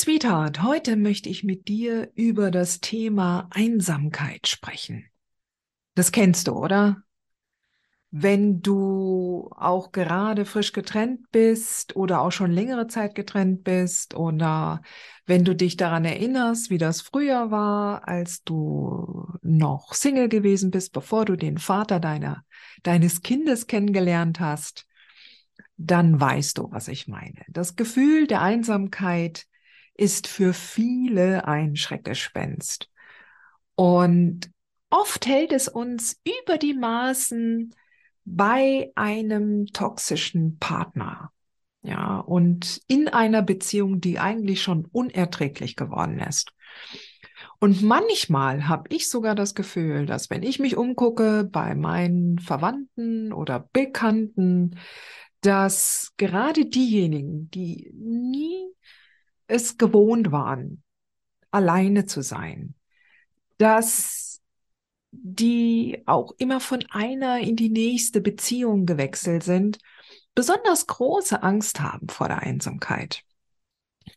Sweetheart, heute möchte ich mit dir über das Thema Einsamkeit sprechen. Das kennst du, oder? Wenn du auch gerade frisch getrennt bist oder auch schon längere Zeit getrennt bist oder wenn du dich daran erinnerst, wie das früher war, als du noch Single gewesen bist, bevor du den Vater deiner, deines Kindes kennengelernt hast, dann weißt du, was ich meine. Das Gefühl der Einsamkeit ist für viele ein Schreckgespenst. Und oft hält es uns über die Maßen bei einem toxischen Partner. Ja, und in einer Beziehung, die eigentlich schon unerträglich geworden ist. Und manchmal habe ich sogar das Gefühl, dass wenn ich mich umgucke bei meinen Verwandten oder Bekannten, dass gerade diejenigen, die nie es gewohnt waren, alleine zu sein, dass die auch immer von einer in die nächste Beziehung gewechselt sind, besonders große Angst haben vor der Einsamkeit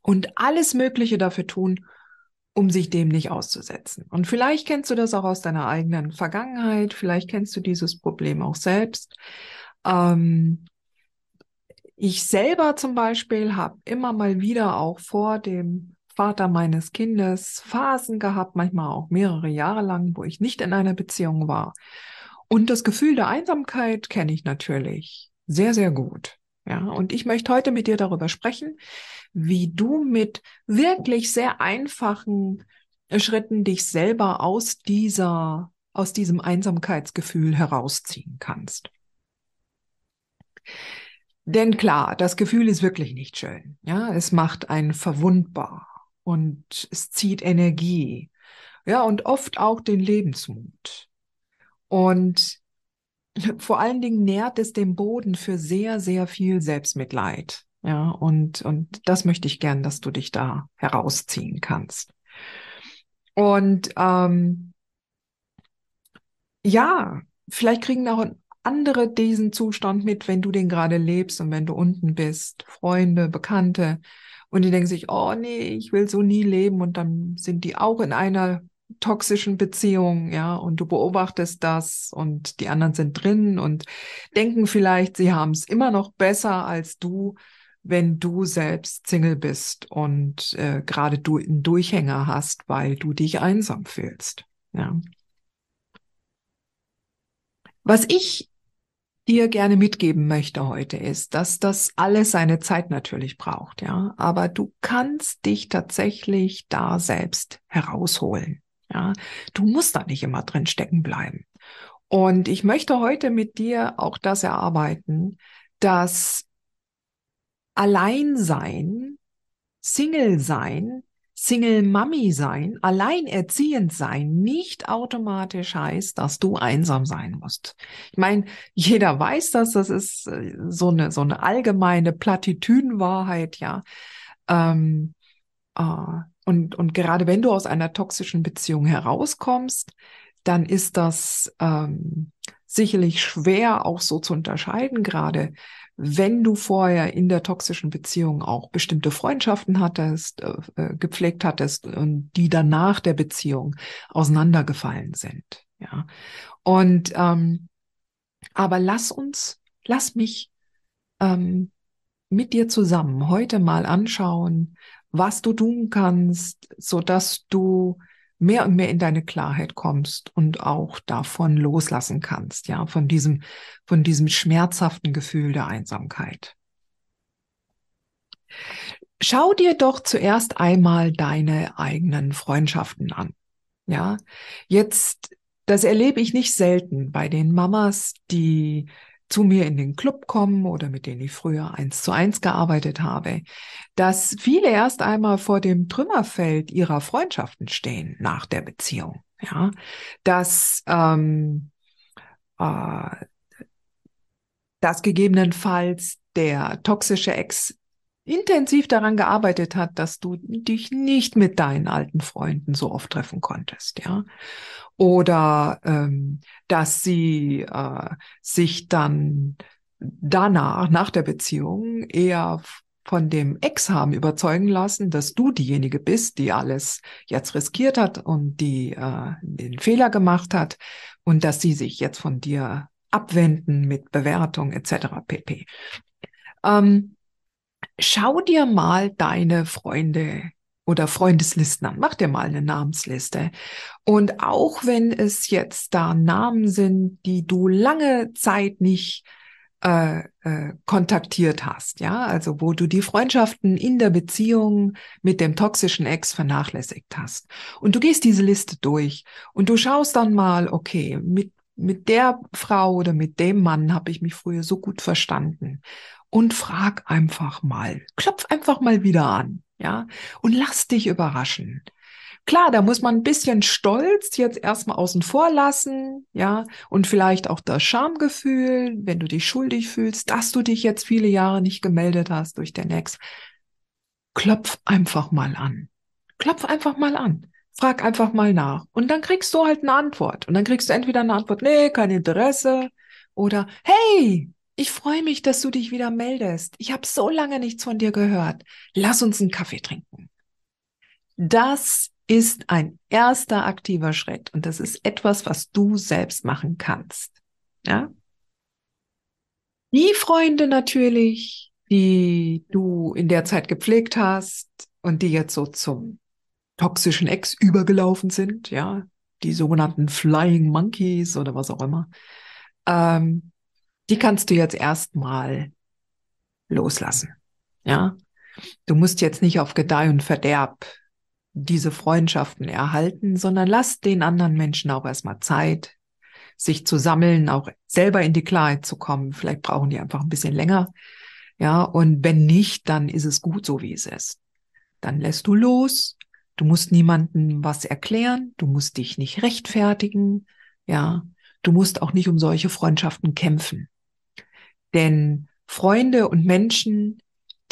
und alles Mögliche dafür tun, um sich dem nicht auszusetzen. Und vielleicht kennst du das auch aus deiner eigenen Vergangenheit, vielleicht kennst du dieses Problem auch selbst. Ähm, ich selber zum Beispiel habe immer mal wieder auch vor dem Vater meines Kindes Phasen gehabt, manchmal auch mehrere Jahre lang, wo ich nicht in einer Beziehung war. Und das Gefühl der Einsamkeit kenne ich natürlich sehr, sehr gut. Ja, und ich möchte heute mit dir darüber sprechen, wie du mit wirklich sehr einfachen Schritten dich selber aus dieser, aus diesem Einsamkeitsgefühl herausziehen kannst. Denn klar, das Gefühl ist wirklich nicht schön. Ja, es macht einen verwundbar und es zieht Energie. Ja, und oft auch den Lebensmut. Und vor allen Dingen nährt es den Boden für sehr, sehr viel Selbstmitleid. Ja, und, und das möchte ich gern, dass du dich da herausziehen kannst. Und ähm, ja, vielleicht kriegen auch andere diesen Zustand mit, wenn du den gerade lebst und wenn du unten bist, Freunde, Bekannte, und die denken sich, oh nee, ich will so nie leben. Und dann sind die auch in einer toxischen Beziehung, ja, und du beobachtest das und die anderen sind drin und denken vielleicht, sie haben es immer noch besser als du, wenn du selbst Single bist und äh, gerade du einen Durchhänger hast, weil du dich einsam fühlst, ja. Was ich dir gerne mitgeben möchte heute ist, dass das alles seine Zeit natürlich braucht, ja. Aber du kannst dich tatsächlich da selbst herausholen, ja. Du musst da nicht immer drin stecken bleiben. Und ich möchte heute mit dir auch das erarbeiten, dass Alleinsein, Single sein Single-Mami sein, alleinerziehend sein, nicht automatisch heißt, dass du einsam sein musst. Ich meine, jeder weiß das, das ist äh, so eine, so eine allgemeine Plattitüdenwahrheit, ja. Ähm, äh, und, und gerade wenn du aus einer toxischen Beziehung herauskommst, dann ist das ähm, sicherlich schwer auch so zu unterscheiden, gerade wenn du vorher in der toxischen Beziehung auch bestimmte Freundschaften hattest, äh, äh, gepflegt hattest und die dann nach der Beziehung auseinandergefallen sind. Ja. Und ähm, aber lass uns, lass mich ähm, mit dir zusammen heute mal anschauen, was du tun kannst, so dass du mehr und mehr in deine Klarheit kommst und auch davon loslassen kannst, ja, von diesem, von diesem schmerzhaften Gefühl der Einsamkeit. schau dir doch zuerst einmal deine eigenen Freundschaften an. Ja, jetzt, das erlebe ich nicht selten bei den Mamas, die zu mir in den Club kommen oder mit denen ich früher eins zu eins gearbeitet habe, dass viele erst einmal vor dem Trümmerfeld ihrer Freundschaften stehen nach der Beziehung. Ja, dass ähm, äh, dass gegebenenfalls der toxische Ex intensiv daran gearbeitet hat, dass du dich nicht mit deinen alten Freunden so oft treffen konntest, ja. Oder ähm, dass sie äh, sich dann danach, nach der Beziehung, eher von dem Ex haben überzeugen lassen, dass du diejenige bist, die alles jetzt riskiert hat und die äh, den Fehler gemacht hat und dass sie sich jetzt von dir abwenden mit Bewertung etc. pp. Ähm, schau dir mal deine Freunde oder Freundeslisten an. Mach dir mal eine Namensliste. Und auch wenn es jetzt da Namen sind, die du lange Zeit nicht äh, äh, kontaktiert hast, ja, also wo du die Freundschaften in der Beziehung mit dem toxischen Ex vernachlässigt hast. Und du gehst diese Liste durch und du schaust dann mal, okay, mit mit der Frau oder mit dem Mann habe ich mich früher so gut verstanden und frag einfach mal, klopf einfach mal wieder an, ja, und lass dich überraschen. Klar, da muss man ein bisschen Stolz jetzt erstmal außen vor lassen, ja, und vielleicht auch das Schamgefühl, wenn du dich schuldig fühlst, dass du dich jetzt viele Jahre nicht gemeldet hast durch den Ex. Klopf einfach mal an. Klopf einfach mal an. Frag einfach mal nach. Und dann kriegst du halt eine Antwort. Und dann kriegst du entweder eine Antwort, nee, kein Interesse, oder hey, ich freue mich, dass du dich wieder meldest. Ich habe so lange nichts von dir gehört. Lass uns einen Kaffee trinken. Das ist ein erster aktiver Schritt und das ist etwas, was du selbst machen kannst. Ja? Die Freunde natürlich, die du in der Zeit gepflegt hast und die jetzt so zum toxischen Ex übergelaufen sind, ja, die sogenannten Flying Monkeys oder was auch immer. Ähm, die kannst du jetzt erstmal loslassen. Ja, du musst jetzt nicht auf Gedeih und Verderb diese Freundschaften erhalten, sondern lass den anderen Menschen auch erstmal Zeit, sich zu sammeln, auch selber in die Klarheit zu kommen. Vielleicht brauchen die einfach ein bisschen länger. Ja, und wenn nicht, dann ist es gut so, wie es ist. Dann lässt du los. Du musst niemandem was erklären. Du musst dich nicht rechtfertigen. Ja, du musst auch nicht um solche Freundschaften kämpfen. Denn Freunde und Menschen,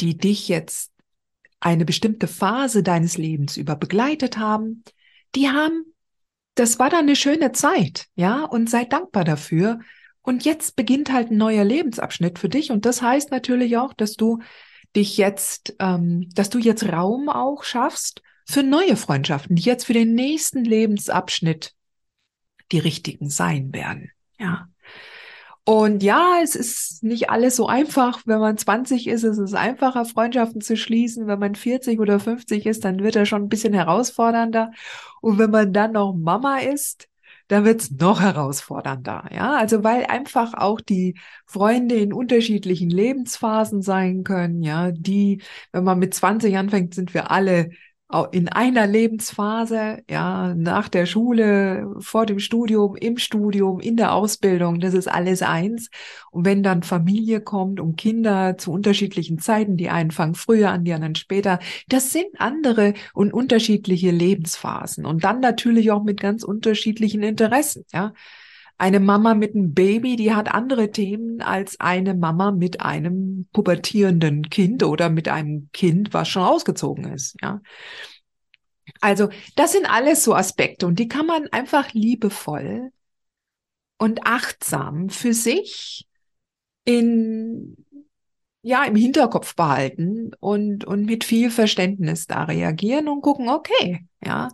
die dich jetzt eine bestimmte Phase deines Lebens über begleitet haben, die haben, das war dann eine schöne Zeit, ja, und sei dankbar dafür. Und jetzt beginnt halt ein neuer Lebensabschnitt für dich. Und das heißt natürlich auch, dass du dich jetzt, ähm, dass du jetzt Raum auch schaffst für neue Freundschaften, die jetzt für den nächsten Lebensabschnitt die richtigen sein werden. Ja. Und ja, es ist nicht alles so einfach. Wenn man 20 ist, ist es einfacher, Freundschaften zu schließen. Wenn man 40 oder 50 ist, dann wird er schon ein bisschen herausfordernder. Und wenn man dann noch Mama ist, dann wird es noch herausfordernder. Ja, also weil einfach auch die Freunde in unterschiedlichen Lebensphasen sein können. Ja, die, wenn man mit 20 anfängt, sind wir alle in einer Lebensphase, ja, nach der Schule, vor dem Studium, im Studium, in der Ausbildung, das ist alles eins. Und wenn dann Familie kommt und Kinder zu unterschiedlichen Zeiten, die einen fangen früher an, die anderen später, das sind andere und unterschiedliche Lebensphasen. Und dann natürlich auch mit ganz unterschiedlichen Interessen, ja. Eine Mama mit einem Baby, die hat andere Themen als eine Mama mit einem pubertierenden Kind oder mit einem Kind, was schon ausgezogen ist, ja. Also, das sind alles so Aspekte und die kann man einfach liebevoll und achtsam für sich in ja, im Hinterkopf behalten und, und mit viel Verständnis da reagieren und gucken, okay, ja,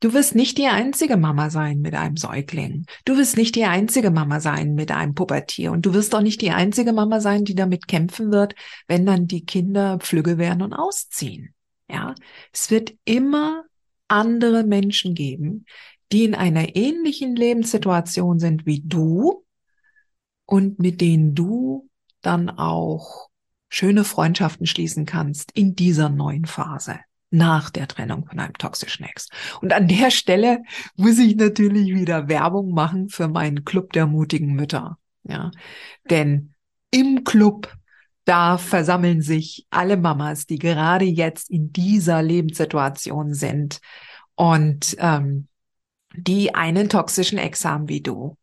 Du wirst nicht die einzige Mama sein mit einem Säugling. Du wirst nicht die einzige Mama sein mit einem Pubertier. Und du wirst auch nicht die einzige Mama sein, die damit kämpfen wird, wenn dann die Kinder Flügge werden und ausziehen. Ja, es wird immer andere Menschen geben, die in einer ähnlichen Lebenssituation sind wie du und mit denen du dann auch schöne Freundschaften schließen kannst in dieser neuen Phase nach der Trennung von einem toxischen Ex. Und an der Stelle muss ich natürlich wieder Werbung machen für meinen Club der mutigen Mütter. Ja, denn im Club da versammeln sich alle Mamas, die gerade jetzt in dieser Lebenssituation sind und ähm, die einen toxischen Ex haben wie du,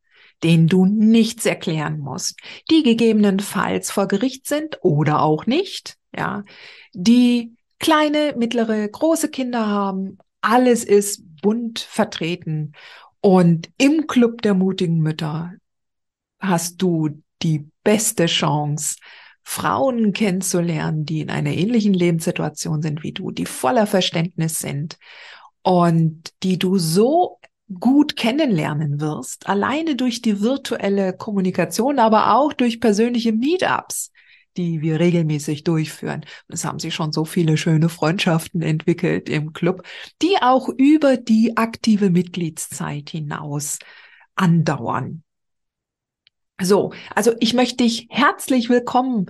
den du nichts erklären musst, die gegebenenfalls vor Gericht sind oder auch nicht, ja, die kleine, mittlere, große Kinder haben, alles ist bunt vertreten. Und im Club der mutigen Mütter hast du die beste Chance, Frauen kennenzulernen, die in einer ähnlichen Lebenssituation sind wie du, die voller Verständnis sind und die du so gut kennenlernen wirst, alleine durch die virtuelle Kommunikation, aber auch durch persönliche Meetups, die wir regelmäßig durchführen. Es haben sich schon so viele schöne Freundschaften entwickelt im Club, die auch über die aktive Mitgliedszeit hinaus andauern. So, also ich möchte dich herzlich willkommen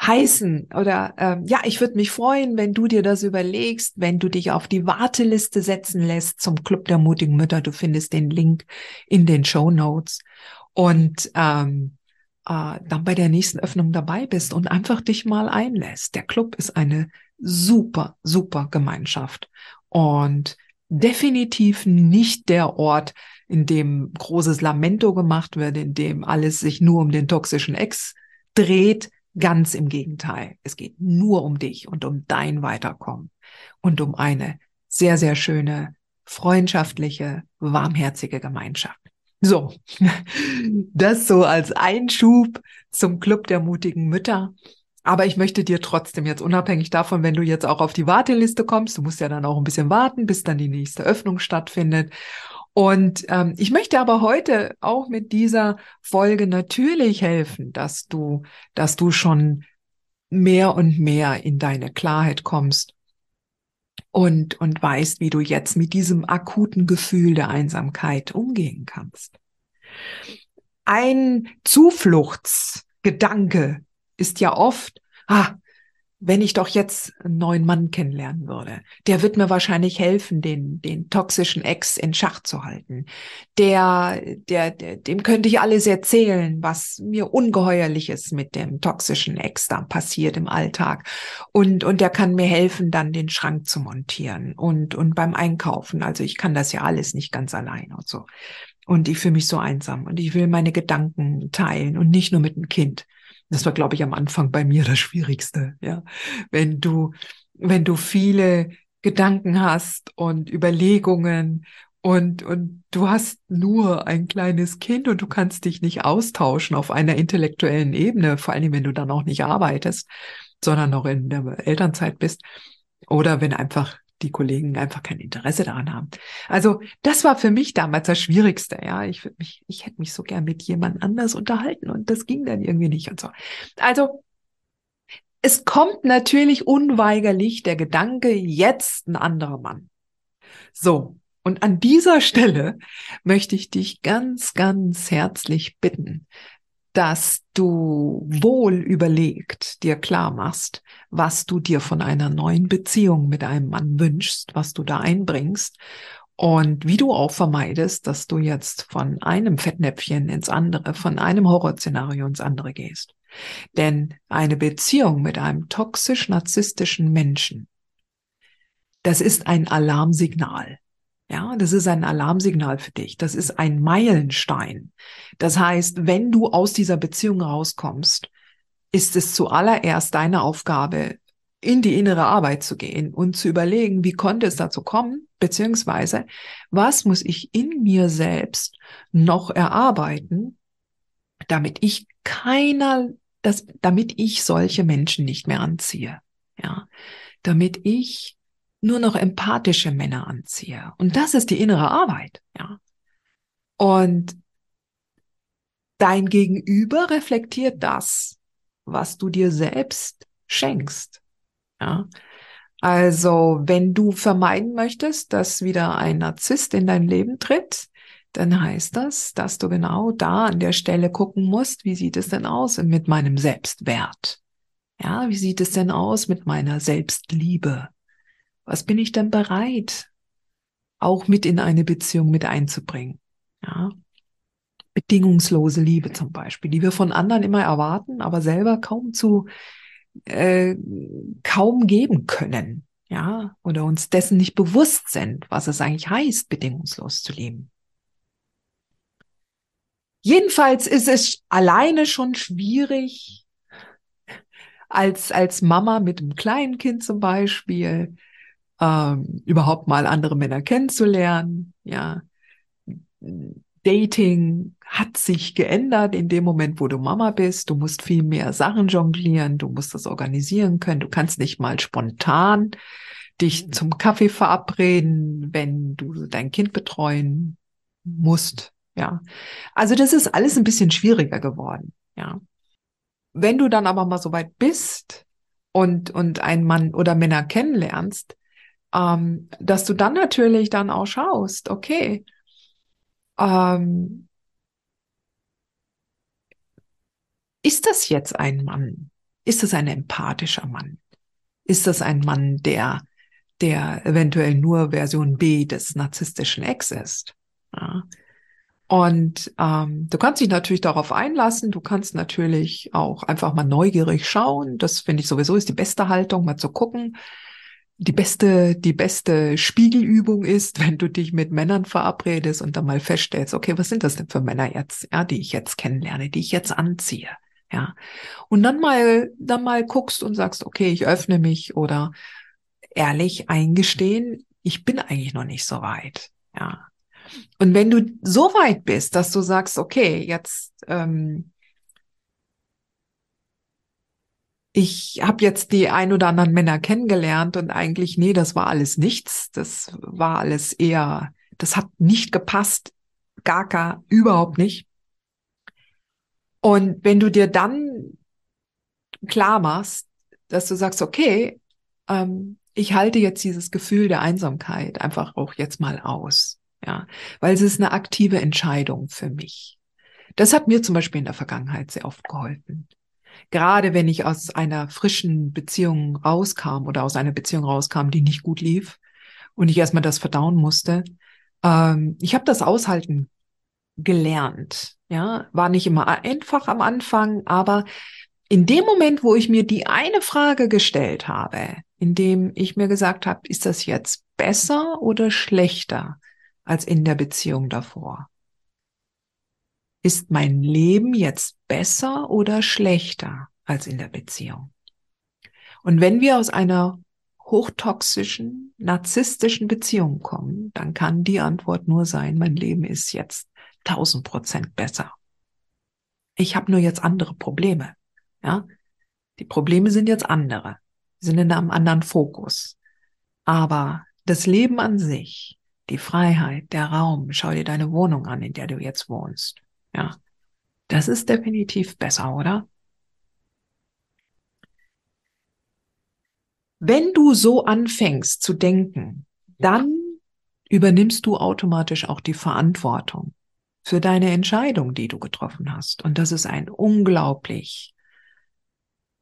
heißen oder ähm, ja, ich würde mich freuen, wenn du dir das überlegst, wenn du dich auf die Warteliste setzen lässt zum Club der mutigen Mütter. Du findest den Link in den Show Notes und ähm, äh, dann bei der nächsten Öffnung dabei bist und einfach dich mal einlässt. Der Club ist eine super, super Gemeinschaft und definitiv nicht der Ort, in dem großes Lamento gemacht wird, in dem alles sich nur um den toxischen Ex dreht, Ganz im Gegenteil. Es geht nur um dich und um dein Weiterkommen und um eine sehr, sehr schöne, freundschaftliche, warmherzige Gemeinschaft. So, das so als Einschub zum Club der mutigen Mütter. Aber ich möchte dir trotzdem jetzt unabhängig davon, wenn du jetzt auch auf die Warteliste kommst, du musst ja dann auch ein bisschen warten, bis dann die nächste Öffnung stattfindet. Und ähm, ich möchte aber heute auch mit dieser Folge natürlich helfen, dass du, dass du schon mehr und mehr in deine Klarheit kommst und, und weißt, wie du jetzt mit diesem akuten Gefühl der Einsamkeit umgehen kannst. Ein Zufluchtsgedanke ist ja oft, ah, wenn ich doch jetzt einen neuen Mann kennenlernen würde, der wird mir wahrscheinlich helfen, den, den toxischen Ex in Schach zu halten. Der, der, der, dem könnte ich alles erzählen, was mir ungeheuerliches mit dem toxischen Ex da passiert im Alltag. Und, und der kann mir helfen, dann den Schrank zu montieren und, und beim Einkaufen. Also ich kann das ja alles nicht ganz allein und so. Und ich fühle mich so einsam und ich will meine Gedanken teilen und nicht nur mit dem Kind. Das war, glaube ich, am Anfang bei mir das Schwierigste, ja. Wenn du, wenn du viele Gedanken hast und Überlegungen und, und du hast nur ein kleines Kind und du kannst dich nicht austauschen auf einer intellektuellen Ebene, vor allem wenn du dann auch nicht arbeitest, sondern noch in der Elternzeit bist. Oder wenn einfach die Kollegen einfach kein Interesse daran haben. Also das war für mich damals das Schwierigste. Ja, ich würde mich, ich hätte mich so gern mit jemand anders unterhalten und das ging dann irgendwie nicht und so. Also es kommt natürlich unweigerlich der Gedanke, jetzt ein anderer Mann. So. Und an dieser Stelle möchte ich dich ganz, ganz herzlich bitten, dass du wohl überlegt dir klar machst, was du dir von einer neuen Beziehung mit einem Mann wünschst, was du da einbringst und wie du auch vermeidest, dass du jetzt von einem Fettnäpfchen ins andere, von einem Horrorszenario ins andere gehst. Denn eine Beziehung mit einem toxisch-narzisstischen Menschen, das ist ein Alarmsignal. Ja, das ist ein Alarmsignal für dich. Das ist ein Meilenstein. Das heißt, wenn du aus dieser Beziehung rauskommst, ist es zuallererst deine Aufgabe, in die innere Arbeit zu gehen und zu überlegen, wie konnte es dazu kommen, beziehungsweise was muss ich in mir selbst noch erarbeiten, damit ich keiner, das, damit ich solche Menschen nicht mehr anziehe. Ja, damit ich nur noch empathische Männer anziehe. Und das ist die innere Arbeit, ja. Und dein Gegenüber reflektiert das, was du dir selbst schenkst, ja. Also, wenn du vermeiden möchtest, dass wieder ein Narzisst in dein Leben tritt, dann heißt das, dass du genau da an der Stelle gucken musst, wie sieht es denn aus mit meinem Selbstwert? Ja, wie sieht es denn aus mit meiner Selbstliebe? Was bin ich denn bereit, auch mit in eine Beziehung mit einzubringen? Ja, bedingungslose Liebe zum Beispiel, die wir von anderen immer erwarten, aber selber kaum zu äh, kaum geben können, ja, oder uns dessen nicht bewusst sind, was es eigentlich heißt, bedingungslos zu lieben. Jedenfalls ist es alleine schon schwierig, als, als Mama mit einem kleinen Kind zum Beispiel, ähm, überhaupt mal andere Männer kennenzulernen, ja. Dating hat sich geändert in dem Moment, wo du Mama bist. Du musst viel mehr Sachen jonglieren, du musst das organisieren können. Du kannst nicht mal spontan dich zum Kaffee verabreden, wenn du dein Kind betreuen musst. Ja. Also das ist alles ein bisschen schwieriger geworden. Ja. Wenn du dann aber mal so weit bist und, und einen Mann oder Männer kennenlernst, ähm, dass du dann natürlich dann auch schaust, okay, ähm, ist das jetzt ein Mann? Ist das ein empathischer Mann? Ist das ein Mann, der, der eventuell nur Version B des narzisstischen Ex ist? Ja. Und ähm, du kannst dich natürlich darauf einlassen. Du kannst natürlich auch einfach mal neugierig schauen. Das finde ich sowieso ist die beste Haltung, mal zu gucken, die beste, die beste Spiegelübung ist, wenn du dich mit Männern verabredest und dann mal feststellst, okay, was sind das denn für Männer jetzt, ja, die ich jetzt kennenlerne, die ich jetzt anziehe, ja. Und dann mal, dann mal guckst und sagst, okay, ich öffne mich oder ehrlich eingestehen, ich bin eigentlich noch nicht so weit, ja. Und wenn du so weit bist, dass du sagst, okay, jetzt, ähm, ich habe jetzt die ein oder anderen Männer kennengelernt und eigentlich, nee, das war alles nichts. Das war alles eher, das hat nicht gepasst. Gar, gar, überhaupt nicht. Und wenn du dir dann klar machst, dass du sagst, okay, ähm, ich halte jetzt dieses Gefühl der Einsamkeit einfach auch jetzt mal aus. Ja, weil es ist eine aktive Entscheidung für mich. Das hat mir zum Beispiel in der Vergangenheit sehr oft geholfen gerade wenn ich aus einer frischen Beziehung rauskam oder aus einer Beziehung rauskam, die nicht gut lief und ich erstmal das verdauen musste, ähm, ich habe das aushalten gelernt. Ja, war nicht immer einfach am Anfang, aber in dem Moment, wo ich mir die eine Frage gestellt habe, in dem ich mir gesagt habe, ist das jetzt besser oder schlechter als in der Beziehung davor? Ist mein Leben jetzt besser oder schlechter als in der Beziehung? Und wenn wir aus einer hochtoxischen, narzisstischen Beziehung kommen, dann kann die Antwort nur sein, mein Leben ist jetzt tausend Prozent besser. Ich habe nur jetzt andere Probleme. Ja, die Probleme sind jetzt andere, sind in einem anderen Fokus. Aber das Leben an sich, die Freiheit, der Raum, schau dir deine Wohnung an, in der du jetzt wohnst. Ja, das ist definitiv besser, oder? Wenn du so anfängst zu denken, dann übernimmst du automatisch auch die Verantwortung für deine Entscheidung, die du getroffen hast. Und das ist ein unglaublich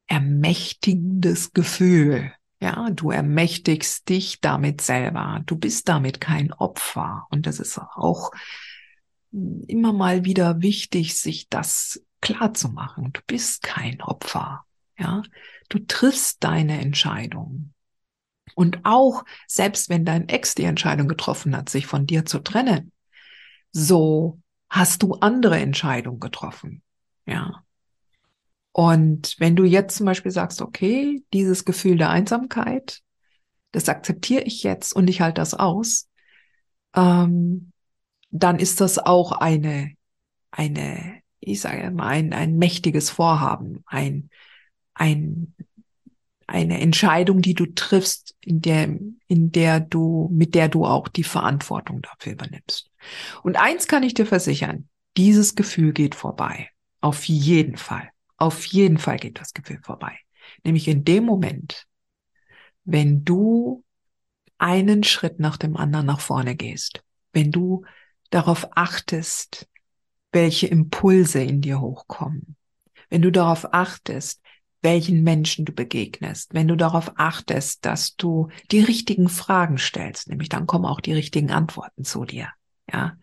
ermächtigendes Gefühl. Ja, du ermächtigst dich damit selber. Du bist damit kein Opfer. Und das ist auch immer mal wieder wichtig, sich das klar zu machen. Du bist kein Opfer. Ja, du triffst deine Entscheidung. Und auch selbst wenn dein Ex die Entscheidung getroffen hat, sich von dir zu trennen, so hast du andere Entscheidungen getroffen. Ja. Und wenn du jetzt zum Beispiel sagst, okay, dieses Gefühl der Einsamkeit, das akzeptiere ich jetzt und ich halte das aus, ähm, dann ist das auch eine, eine, ich sage mal, ein, ein mächtiges Vorhaben, ein, ein, eine Entscheidung, die du triffst, in der, in der du, mit der du auch die Verantwortung dafür übernimmst. Und eins kann ich dir versichern, dieses Gefühl geht vorbei. Auf jeden Fall. Auf jeden Fall geht das Gefühl vorbei. Nämlich in dem Moment, wenn du einen Schritt nach dem anderen nach vorne gehst, wenn du darauf achtest, welche Impulse in dir hochkommen, wenn du darauf achtest, welchen Menschen du begegnest, wenn du darauf achtest, dass du die richtigen Fragen stellst, nämlich dann kommen auch die richtigen Antworten zu dir. Ja,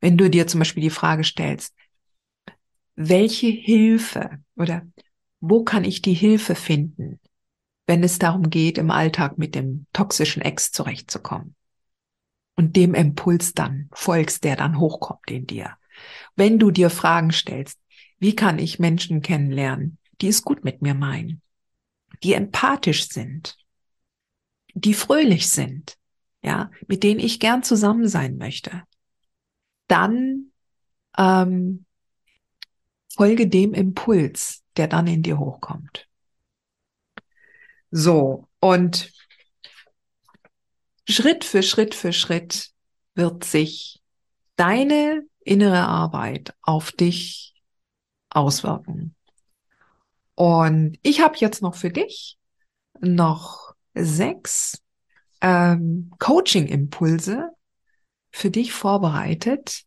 wenn du dir zum Beispiel die Frage stellst, welche Hilfe oder wo kann ich die Hilfe finden, wenn es darum geht, im Alltag mit dem toxischen Ex zurechtzukommen? Und dem Impuls dann folgst, der dann hochkommt in dir. Wenn du dir Fragen stellst, wie kann ich Menschen kennenlernen, die es gut mit mir meinen, die empathisch sind, die fröhlich sind, ja, mit denen ich gern zusammen sein möchte, dann ähm, folge dem Impuls, der dann in dir hochkommt. So, und Schritt für Schritt für Schritt wird sich deine innere Arbeit auf dich auswirken. Und ich habe jetzt noch für dich noch sechs ähm, Coaching-Impulse für dich vorbereitet,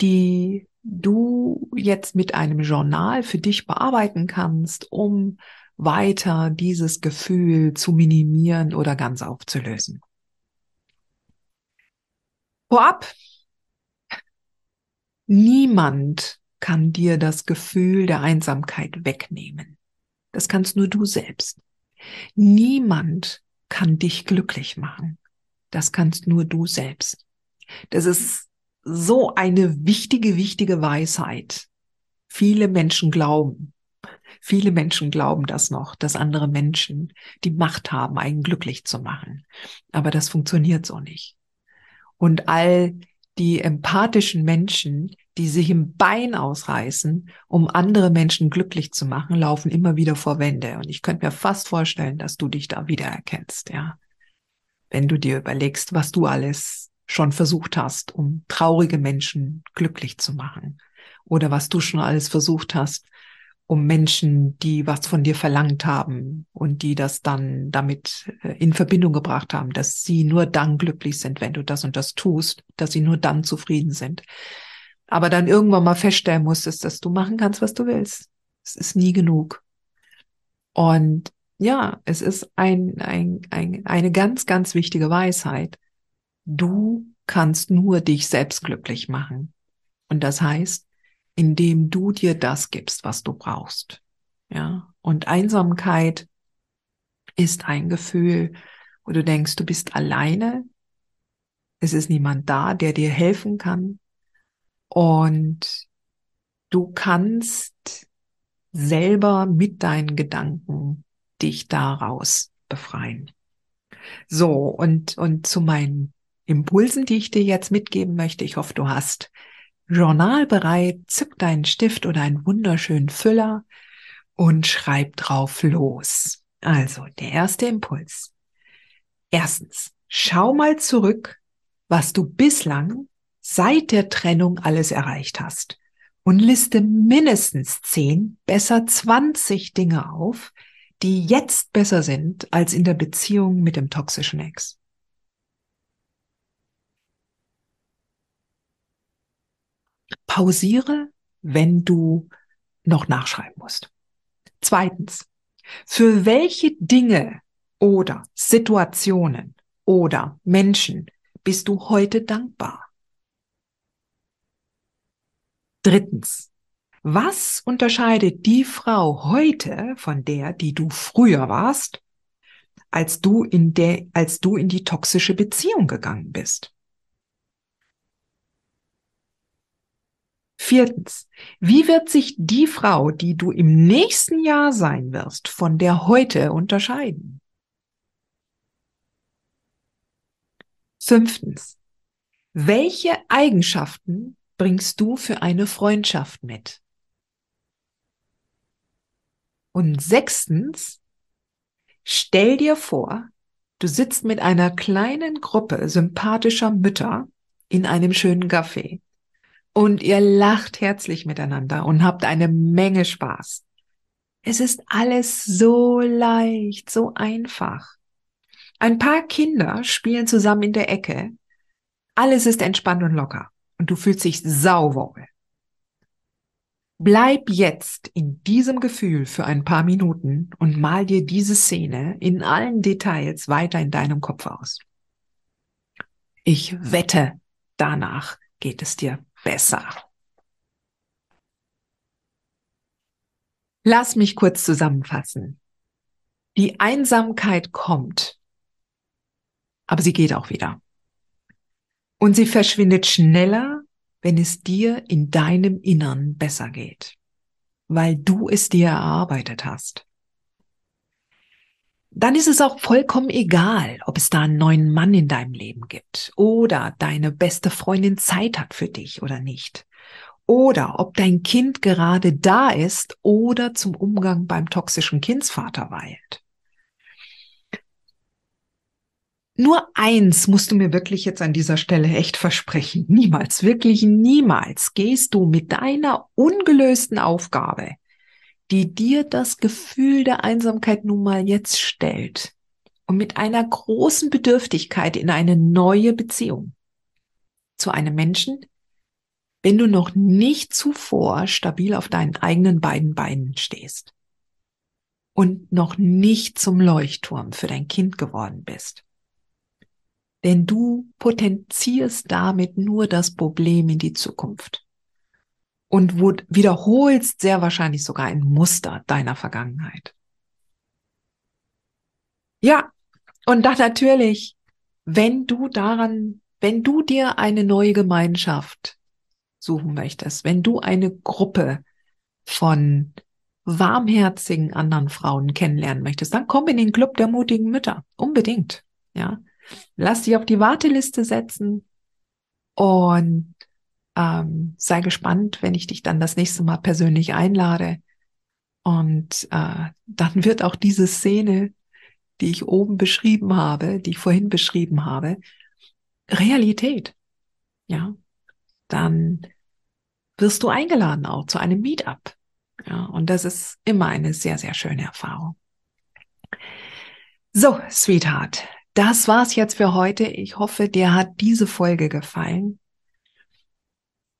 die du jetzt mit einem Journal für dich bearbeiten kannst, um weiter dieses Gefühl zu minimieren oder ganz aufzulösen. Vorab, niemand kann dir das Gefühl der Einsamkeit wegnehmen. Das kannst nur du selbst. Niemand kann dich glücklich machen. Das kannst nur du selbst. Das ist so eine wichtige, wichtige Weisheit. Viele Menschen glauben, viele Menschen glauben das noch, dass andere Menschen die Macht haben, einen glücklich zu machen. Aber das funktioniert so nicht. Und all die empathischen Menschen, die sich im Bein ausreißen, um andere Menschen glücklich zu machen, laufen immer wieder vor Wände. Und ich könnte mir fast vorstellen, dass du dich da wiedererkennst, ja. Wenn du dir überlegst, was du alles schon versucht hast, um traurige Menschen glücklich zu machen. Oder was du schon alles versucht hast, um Menschen, die was von dir verlangt haben und die das dann damit äh, in Verbindung gebracht haben, dass sie nur dann glücklich sind, wenn du das und das tust, dass sie nur dann zufrieden sind. Aber dann irgendwann mal feststellen musstest, dass du machen kannst, was du willst. Es ist nie genug. Und ja, es ist ein, ein, ein, eine ganz, ganz wichtige Weisheit, Du kannst nur dich selbst glücklich machen. Und das heißt, indem du dir das gibst, was du brauchst. Ja. Und Einsamkeit ist ein Gefühl, wo du denkst, du bist alleine. Es ist niemand da, der dir helfen kann. Und du kannst selber mit deinen Gedanken dich daraus befreien. So, und, und zu meinen Impulsen, die ich dir jetzt mitgeben möchte. Ich hoffe, du hast Journal bereit, zück deinen Stift oder einen wunderschönen Füller und schreib drauf los. Also, der erste Impuls. Erstens, schau mal zurück, was du bislang seit der Trennung alles erreicht hast und liste mindestens 10, besser 20 Dinge auf, die jetzt besser sind als in der Beziehung mit dem toxischen Ex. Pausiere, wenn du noch nachschreiben musst. Zweitens, für welche Dinge oder Situationen oder Menschen bist du heute dankbar? Drittens, was unterscheidet die Frau heute von der, die du früher warst, als du in der, als du in die toxische Beziehung gegangen bist? Viertens, wie wird sich die Frau, die du im nächsten Jahr sein wirst, von der heute unterscheiden? Fünftens, welche Eigenschaften bringst du für eine Freundschaft mit? Und sechstens, stell dir vor, du sitzt mit einer kleinen Gruppe sympathischer Mütter in einem schönen Café und ihr lacht herzlich miteinander und habt eine Menge Spaß. Es ist alles so leicht, so einfach. Ein paar Kinder spielen zusammen in der Ecke. Alles ist entspannt und locker und du fühlst dich sauwohl. Bleib jetzt in diesem Gefühl für ein paar Minuten und mal dir diese Szene in allen Details weiter in deinem Kopf aus. Ich wette, danach geht es dir besser. Lass mich kurz zusammenfassen. Die Einsamkeit kommt, aber sie geht auch wieder. Und sie verschwindet schneller, wenn es dir in deinem Innern besser geht, weil du es dir erarbeitet hast. Dann ist es auch vollkommen egal, ob es da einen neuen Mann in deinem Leben gibt oder deine beste Freundin Zeit hat für dich oder nicht. Oder ob dein Kind gerade da ist oder zum Umgang beim toxischen Kindsvater weilt. Nur eins musst du mir wirklich jetzt an dieser Stelle echt versprechen. Niemals, wirklich niemals gehst du mit deiner ungelösten Aufgabe, die dir das Gefühl der Einsamkeit nun mal jetzt stellt, und mit einer großen Bedürftigkeit in eine neue Beziehung. Zu einem Menschen, wenn du noch nicht zuvor stabil auf deinen eigenen beiden Beinen stehst und noch nicht zum Leuchtturm für dein Kind geworden bist. Denn du potenzierst damit nur das Problem in die Zukunft und wiederholst sehr wahrscheinlich sogar ein Muster deiner Vergangenheit. Ja, und dann natürlich, wenn du daran, wenn du dir eine neue Gemeinschaft suchen möchtest, wenn du eine Gruppe von warmherzigen anderen Frauen kennenlernen möchtest, dann komm in den Club der mutigen Mütter. Unbedingt. Ja. Lass dich auf die Warteliste setzen und ähm, sei gespannt, wenn ich dich dann das nächste Mal persönlich einlade. Und äh, dann wird auch diese Szene, die ich oben beschrieben habe, die ich vorhin beschrieben habe, Realität. Ja, dann wirst du eingeladen auch zu einem Meetup. Ja, und das ist immer eine sehr, sehr schöne Erfahrung. So, Sweetheart, das war's jetzt für heute. Ich hoffe, dir hat diese Folge gefallen.